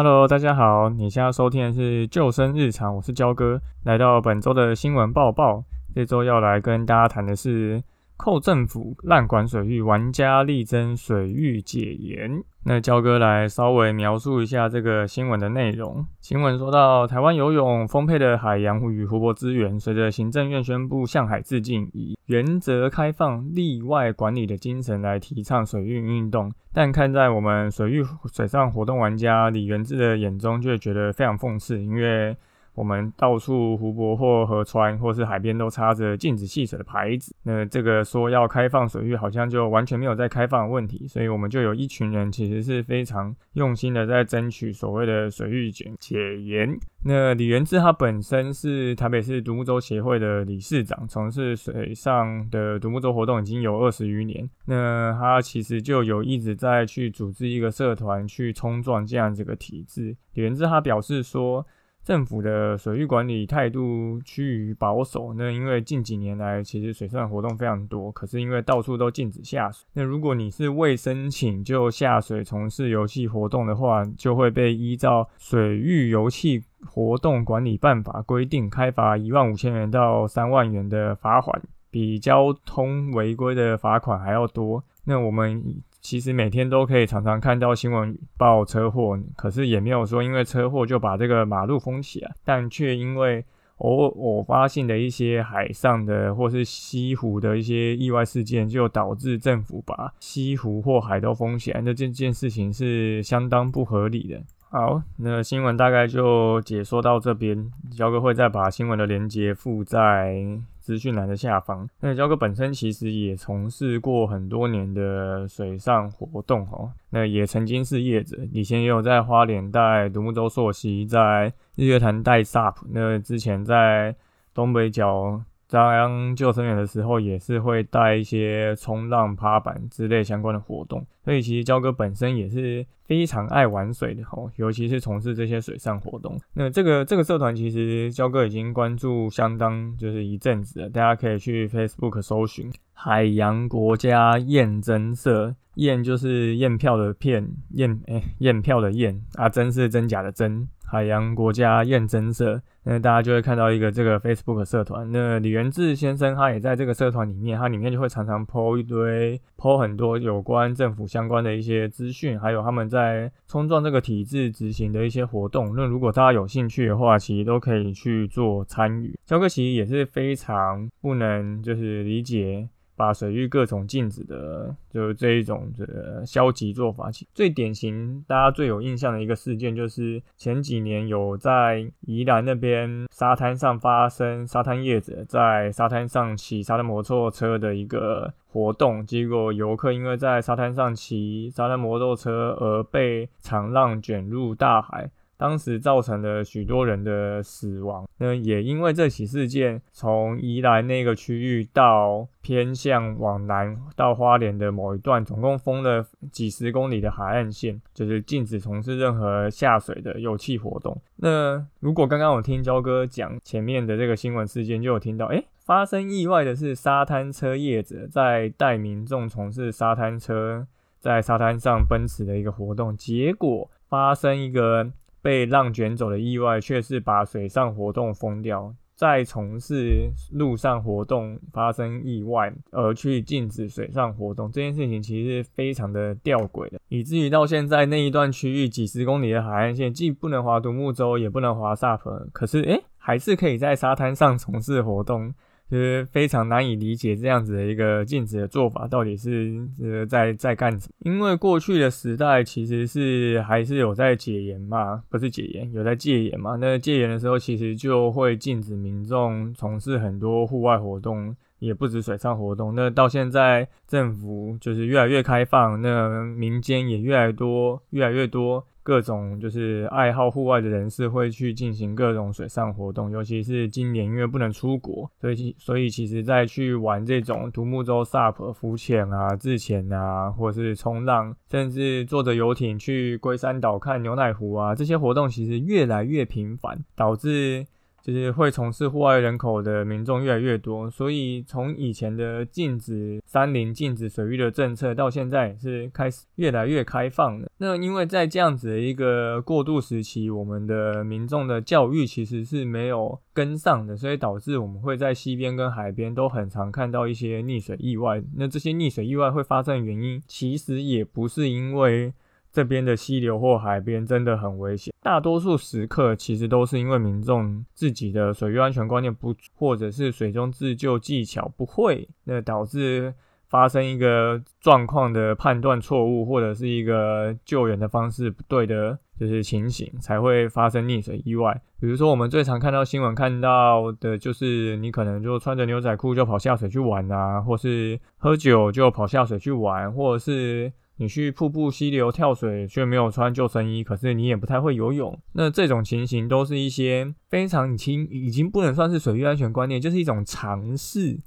Hello，大家好，你现在收听的是救生日常，我是焦哥，来到本周的新闻报报。这周要来跟大家谈的是。扣政府滥管水域，玩家力争水域解严。那焦哥来稍微描述一下这个新闻的内容。新闻说到，台湾游泳丰沛的海洋与湖泊资源，随着行政院宣布向海致敬，以原则开放、例外管理的精神来提倡水域运动。但看在我们水域水上活动玩家李元志的眼中，就会觉得非常讽刺，因为。我们到处湖泊或河川或是海边都插着禁止戏水的牌子，那这个说要开放水域，好像就完全没有在开放的问题，所以我们就有一群人其实是非常用心的在争取所谓的水域解解严。那李元志他本身是台北市独木舟协会的理事长，从事水上的独木舟活动已经有二十余年。那他其实就有一直在去组织一个社团去冲撞这样这个体制。李元志他表示说。政府的水域管理态度趋于保守。那因为近几年来，其实水上活动非常多，可是因为到处都禁止下水。那如果你是未申请就下水从事游戏活动的话，就会被依照《水域游戏活动管理办法》规定，开罚一万五千元到三万元的罚款，比交通违规的罚款还要多。那我们。其实每天都可以常常看到新闻报车祸，可是也没有说因为车祸就把这个马路封起来，但却因为偶偶发性的一些海上的或是西湖的一些意外事件，就导致政府把西湖或海都封起来，那这件事情是相当不合理的。好，那新闻大概就解说到这边，焦哥会再把新闻的连接附在。资讯栏的下方，那焦哥本身其实也从事过很多年的水上活动哦，那也曾经是业者，以前也有在花莲带独木舟溯溪，在日月潭带 SUP，那之前在东北角。当救生员的时候，也是会带一些冲浪、趴板之类相关的活动，所以其实焦哥本身也是非常爱玩水的哦，尤其是从事这些水上活动。那这个这个社团其实焦哥已经关注相当就是一阵子了，大家可以去 Facebook 搜寻海洋国家验真社，验就是验票的片，验哎验票的验啊，真是真假的真。海洋国家验真社，那大家就会看到一个这个 Facebook 社团。那李元志先生他也在这个社团里面，他里面就会常常 po 一堆 po 很多有关政府相关的一些资讯，还有他们在冲撞这个体制执行的一些活动。那如果大家有兴趣的话，其实都可以去做参与。肖克其实也是非常不能就是理解。把水域各种禁止的，就是这一种的消极做法，最典型，大家最有印象的一个事件，就是前几年有在宜兰那边沙滩上发生沙滩叶子在沙滩上骑沙滩摩托车的一个活动，结果游客因为在沙滩上骑沙滩摩托车而被长浪卷入大海。当时造成了许多人的死亡，那也因为这起事件，从宜兰那个区域到偏向往南到花莲的某一段，总共封了几十公里的海岸线，就是禁止从事任何下水的油气活动。那如果刚刚我听焦哥讲前面的这个新闻事件，就有听到，哎，发生意外的是沙滩车业者在带民众从事沙滩车在沙滩上奔驰的一个活动，结果发生一个。被浪卷走的意外，却是把水上活动封掉，再从事陆上活动发生意外，而去禁止水上活动这件事情，其实是非常的吊诡的，以至于到现在那一段区域几十公里的海岸线，既不能划独木舟，也不能划 SUP，可是诶，还是可以在沙滩上从事活动。就是非常难以理解这样子的一个禁止的做法到底是呃在在干什么？因为过去的时代其实是还是有在解严嘛，不是解严，有在戒严嘛。那戒严的时候，其实就会禁止民众从事很多户外活动，也不止水上活动。那到现在政府就是越来越开放，那民间也越来越多，越来越多。各种就是爱好户外的人士会去进行各种水上活动，尤其是今年因为不能出国，所以所以其实在去玩这种独木舟、SUP、浮潜啊、自潜啊，或是冲浪，甚至坐着游艇去龟山岛看牛奶湖啊，这些活动其实越来越频繁，导致就是会从事户外人口的民众越来越多，所以从以前的禁止山林、禁止水域的政策，到现在是开始越来越开放的。那因为在这样子的一个过渡时期，我们的民众的教育其实是没有跟上的，所以导致我们会在溪边跟海边都很常看到一些溺水意外。那这些溺水意外会发生的原因，其实也不是因为。这边的溪流或海边真的很危险，大多数时刻其实都是因为民众自己的水域安全观念不，或者是水中自救技巧不会，那导致发生一个状况的判断错误，或者是一个救援的方式不对的，就是情形才会发生溺水意外。比如说我们最常看到新闻看到的就是你可能就穿着牛仔裤就跑下水去玩啊，或是喝酒就跑下水去玩，或者是。你去瀑布、溪流跳水，却没有穿救生衣，可是你也不太会游泳。那这种情形都是一些非常已经已经不能算是水域安全观念，就是一种尝试。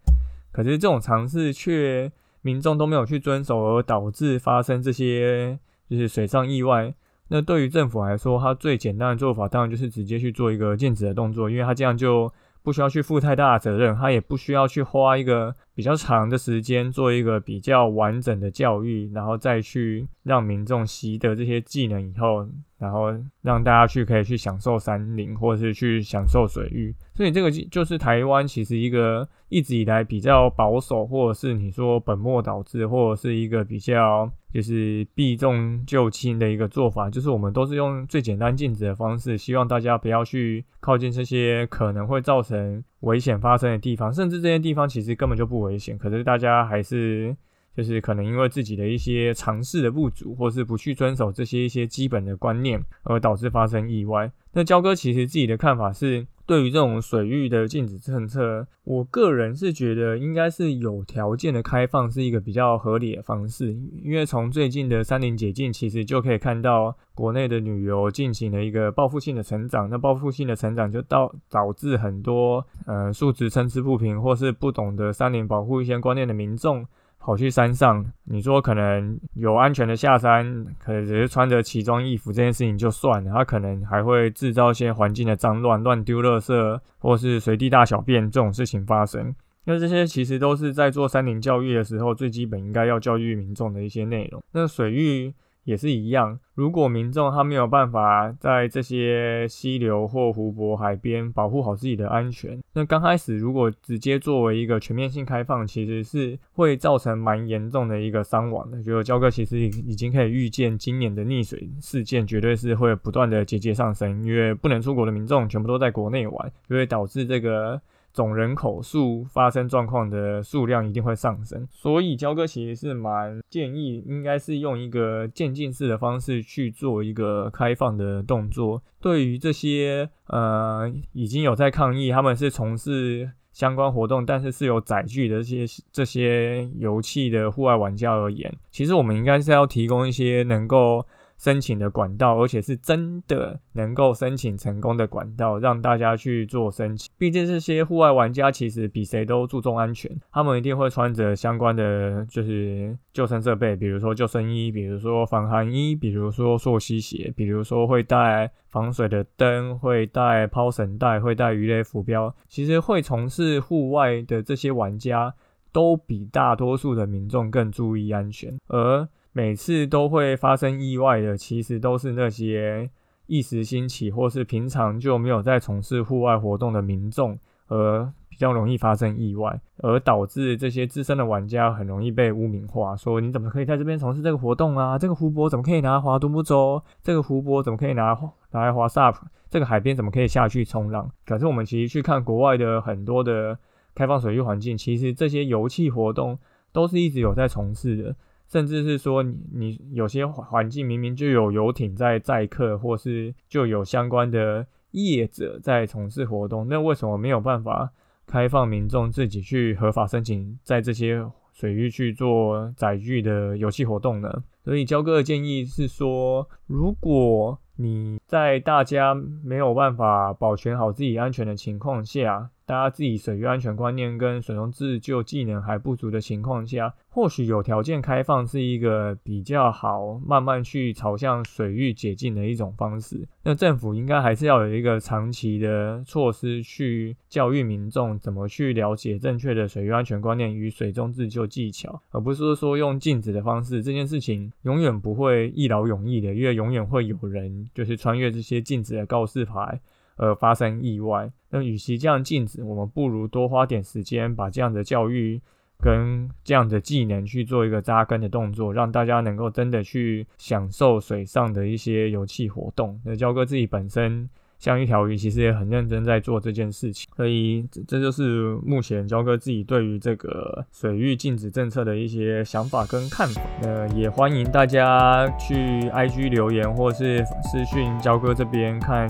可是这种尝试却民众都没有去遵守，而导致发生这些就是水上意外。那对于政府来说，它最简单的做法当然就是直接去做一个禁止的动作，因为它这样就。不需要去负太大的责任，他也不需要去花一个比较长的时间做一个比较完整的教育，然后再去让民众习得这些技能以后。然后让大家去可以去享受山林，或者是去享受水域，所以这个就是台湾其实一个一直以来比较保守，或者是你说本末倒置，或者是一个比较就是避重就轻的一个做法，就是我们都是用最简单禁止的方式，希望大家不要去靠近这些可能会造成危险发生的地方，甚至这些地方其实根本就不危险，可是大家还是。就是可能因为自己的一些尝试的不足，或是不去遵守这些一些基本的观念，而导致发生意外。那焦哥其实自己的看法是，对于这种水域的禁止政策，我个人是觉得应该是有条件的开放是一个比较合理的方式。因为从最近的山林解禁，其实就可以看到国内的旅游进行了一个报复性的成长。那报复性的成长就导导致很多呃素质参差不平，或是不懂得山林保护一些观念的民众。跑去山上，你说可能有安全的下山，可能只是穿着奇装异服这件事情就算了，他可能还会制造一些环境的脏乱，乱丢垃圾，或是随地大小便这种事情发生。那这些其实都是在做山林教育的时候最基本应该要教育民众的一些内容。那水域。也是一样，如果民众他没有办法在这些溪流或湖泊、海边保护好自己的安全，那刚开始如果直接作为一个全面性开放，其实是会造成蛮严重的一个伤亡的。就焦哥其实已已经可以预见，今年的溺水事件绝对是会不断的节节上升，因为不能出国的民众全部都在国内玩，就会导致这个。总人口数发生状况的数量一定会上升，所以焦哥其实是蛮建议，应该是用一个渐进式的方式去做一个开放的动作。对于这些呃已经有在抗议，他们是从事相关活动，但是是有载具的这些这些油气的户外玩家而言，其实我们应该是要提供一些能够。申请的管道，而且是真的能够申请成功的管道，让大家去做申请。毕竟这些户外玩家其实比谁都注重安全，他们一定会穿着相关的就是救生设备，比如说救生衣，比如说防寒衣，比如说溯溪鞋，比如说会带防水的灯，会带抛绳带，会带鱼雷浮标。其实会从事户外的这些玩家，都比大多数的民众更注意安全，而。每次都会发生意外的，其实都是那些一时兴起或是平常就没有在从事户外活动的民众，而比较容易发生意外，而导致这些资深的玩家很容易被污名化，说你怎么可以在这边从事这个活动啊？这个湖泊怎么可以拿来划独木舟？这个湖泊怎么可以拿拿来划 SUP？这个海边怎么可以下去冲浪？可是我们其实去看国外的很多的开放水域环境，其实这些游憩活动都是一直有在从事的。甚至是说，你你有些环境明明就有游艇在载客，或是就有相关的业者在从事活动，那为什么没有办法开放民众自己去合法申请在这些水域去做载具的游戏活动呢？所以焦哥的建议是说，如果你在大家没有办法保全好自己安全的情况下，大家自己水域安全观念跟水中自救技能还不足的情况下，或许有条件开放是一个比较好慢慢去朝向水域解禁的一种方式。那政府应该还是要有一个长期的措施去教育民众怎么去了解正确的水域安全观念与水中自救技巧，而不是说用禁止的方式。这件事情永远不会一劳永逸的，因为永远会有人就是穿越这些禁止的告示牌而发生意外。那与其这样禁止，我们不如多花点时间把这样的教育跟这样的技能去做一个扎根的动作，让大家能够真的去享受水上的一些游憩活动。那焦哥自己本身。像一条鱼，其实也很认真在做这件事情，所以这就是目前焦哥自己对于这个水域禁止政策的一些想法跟看法。呃，也欢迎大家去 IG 留言，或是私讯焦哥这边看。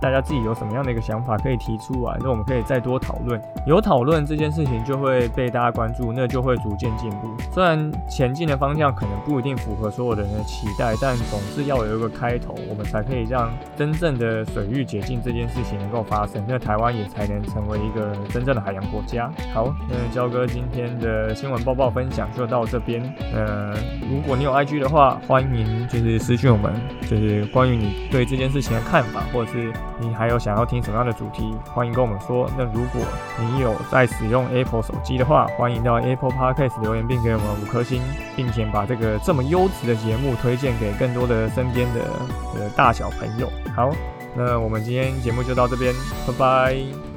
大家自己有什么样的一个想法可以提出来，那我们可以再多讨论。有讨论这件事情就会被大家关注，那就会逐渐进步。虽然前进的方向可能不一定符合所有人的期待，但总是要有一个开头，我们才可以让真正的水域解禁这件事情能够发生，那台湾也才能成为一个真正的海洋国家。好，那焦哥今天的新闻报报分享就到这边。呃，如果你有 IG 的话，欢迎就是私讯我们，就是关于你对这件事情的看法，或者是。你还有想要听什么样的主题？欢迎跟我们说。那如果你有在使用 Apple 手机的话，欢迎到 Apple Podcast 留言并给我们五颗星，并且把这个这么优质的节目推荐给更多的身边的呃大小朋友。好，那我们今天节目就到这边，拜拜。